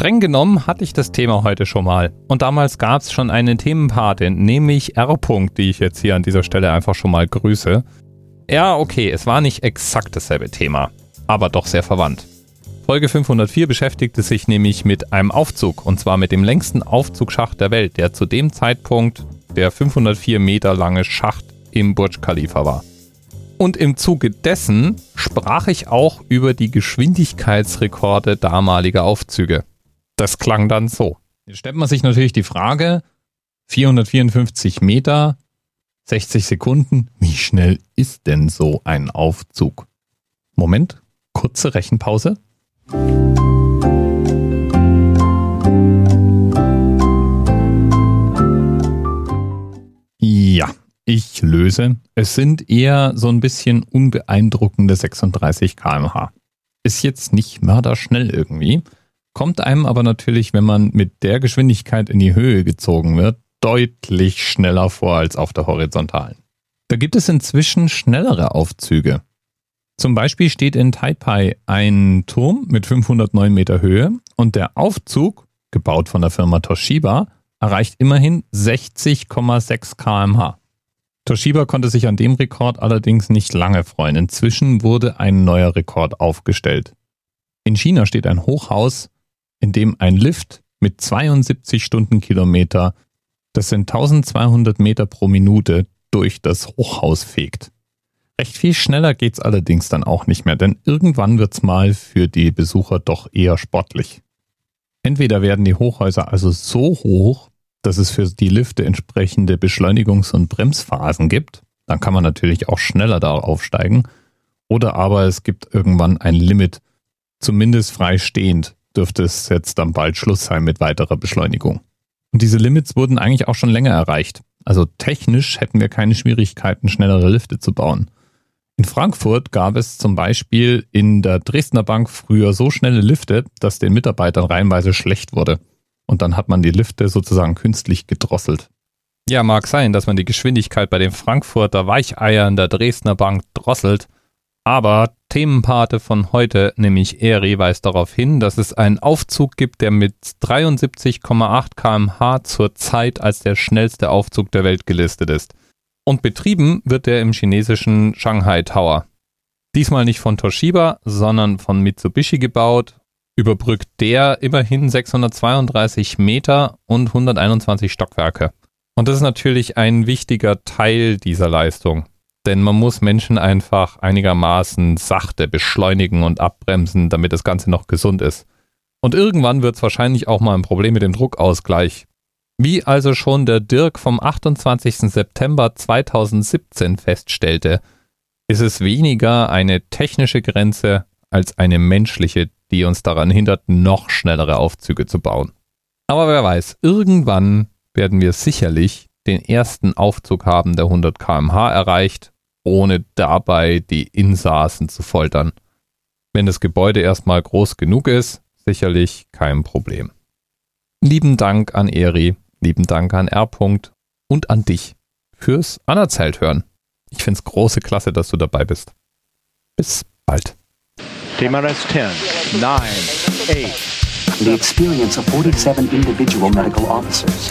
Streng genommen hatte ich das Thema heute schon mal. Und damals gab es schon eine Themenpatin, nämlich R. die ich jetzt hier an dieser Stelle einfach schon mal grüße. Ja, okay, es war nicht exakt dasselbe Thema, aber doch sehr verwandt. Folge 504 beschäftigte sich nämlich mit einem Aufzug, und zwar mit dem längsten Aufzugsschacht der Welt, der zu dem Zeitpunkt der 504 Meter lange Schacht im Burj Khalifa war. Und im Zuge dessen sprach ich auch über die Geschwindigkeitsrekorde damaliger Aufzüge. Das klang dann so. Jetzt stellt man sich natürlich die Frage, 454 Meter, 60 Sekunden, wie schnell ist denn so ein Aufzug? Moment, kurze Rechenpause. Ja, ich löse. Es sind eher so ein bisschen unbeeindruckende 36 km/h. Ist jetzt nicht mörderschnell irgendwie, kommt einem aber natürlich, wenn man mit der Geschwindigkeit in die Höhe gezogen wird, deutlich schneller vor als auf der horizontalen. Da gibt es inzwischen schnellere Aufzüge. Zum Beispiel steht in Taipei ein Turm mit 509 Meter Höhe und der Aufzug, gebaut von der Firma Toshiba, erreicht immerhin 60,6 kmh. Toshiba konnte sich an dem Rekord allerdings nicht lange freuen. Inzwischen wurde ein neuer Rekord aufgestellt. In China steht ein Hochhaus, in dem ein Lift mit 72 Stundenkilometer, das sind 1200 Meter pro Minute, durch das Hochhaus fegt. Recht viel schneller geht's allerdings dann auch nicht mehr, denn irgendwann wird's mal für die Besucher doch eher sportlich. Entweder werden die Hochhäuser also so hoch, dass es für die Lifte entsprechende Beschleunigungs- und Bremsphasen gibt, dann kann man natürlich auch schneller da aufsteigen, oder aber es gibt irgendwann ein Limit, zumindest freistehend dürfte es jetzt dann bald Schluss sein mit weiterer Beschleunigung. Und diese Limits wurden eigentlich auch schon länger erreicht. Also technisch hätten wir keine Schwierigkeiten, schnellere Lifte zu bauen. In Frankfurt gab es zum Beispiel in der Dresdner Bank früher so schnelle Lifte, dass den Mitarbeitern reihenweise schlecht wurde. Und dann hat man die Lifte sozusagen künstlich gedrosselt. Ja, mag sein, dass man die Geschwindigkeit bei den Frankfurter Weicheiern der Dresdner Bank drosselt. Aber Themenpate von heute, nämlich Eri, weist darauf hin, dass es einen Aufzug gibt, der mit 73,8 kmh zur Zeit als der schnellste Aufzug der Welt gelistet ist. Und betrieben wird der im chinesischen Shanghai Tower. Diesmal nicht von Toshiba, sondern von Mitsubishi gebaut, überbrückt der immerhin 632 Meter und 121 Stockwerke. Und das ist natürlich ein wichtiger Teil dieser Leistung. Denn man muss Menschen einfach einigermaßen sachte beschleunigen und abbremsen, damit das Ganze noch gesund ist. Und irgendwann wird es wahrscheinlich auch mal ein Problem mit dem Druckausgleich wie also schon der Dirk vom 28. September 2017 feststellte, ist es weniger eine technische Grenze als eine menschliche, die uns daran hindert, noch schnellere Aufzüge zu bauen. Aber wer weiß, irgendwann werden wir sicherlich den ersten Aufzug haben, der 100 km/h erreicht, ohne dabei die Insassen zu foltern. Wenn das Gebäude erstmal groß genug ist, sicherlich kein Problem. Lieben Dank an Eri Lieben Dank an R. und an dich fürs Anerzählt hören. Ich finde es große Klasse, dass du dabei bist. Bis bald. TMRS 10, 9, 8. The experience of 47 individual medical officers.